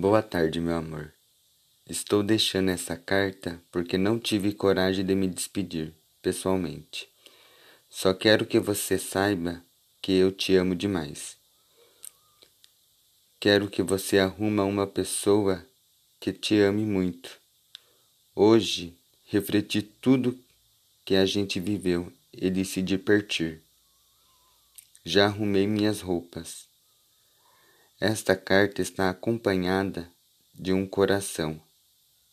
Boa tarde, meu amor. Estou deixando essa carta porque não tive coragem de me despedir pessoalmente. Só quero que você saiba que eu te amo demais. Quero que você arruma uma pessoa que te ame muito. Hoje refleti tudo que a gente viveu e decidi partir. Já arrumei minhas roupas. Esta carta está acompanhada de um coração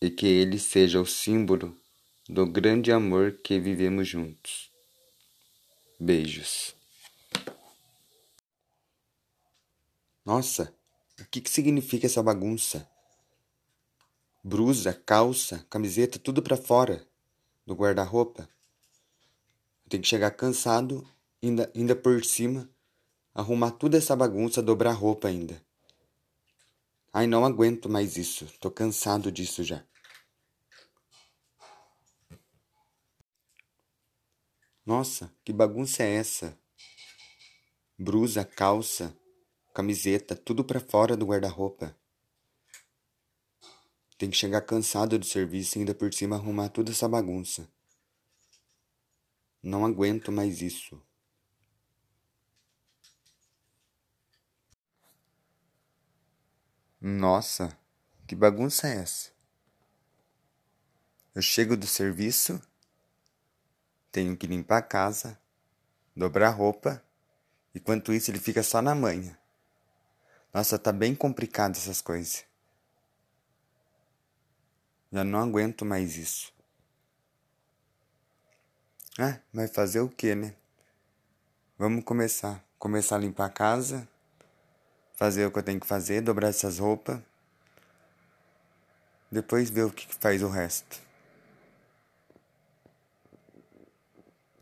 e que ele seja o símbolo do grande amor que vivemos juntos. Beijos. Nossa, o que, que significa essa bagunça? Brusa, calça, camiseta, tudo para fora do guarda-roupa. Tem que chegar cansado, ainda, ainda por cima, arrumar toda essa bagunça, dobrar roupa ainda. Ai, não aguento mais isso. Tô cansado disso já. Nossa, que bagunça é essa? Brusa, calça, camiseta, tudo para fora do guarda-roupa. Tem que chegar cansado do serviço e ainda por cima arrumar toda essa bagunça. Não aguento mais isso. Nossa, que bagunça é essa? Eu chego do serviço, tenho que limpar a casa, dobrar roupa, enquanto isso ele fica só na manhã. Nossa, tá bem complicado essas coisas. Já não aguento mais isso. Ah, mas fazer o que, né? Vamos começar. Começar a limpar a casa fazer o que eu tenho que fazer, dobrar essas roupas, depois ver o que faz o resto.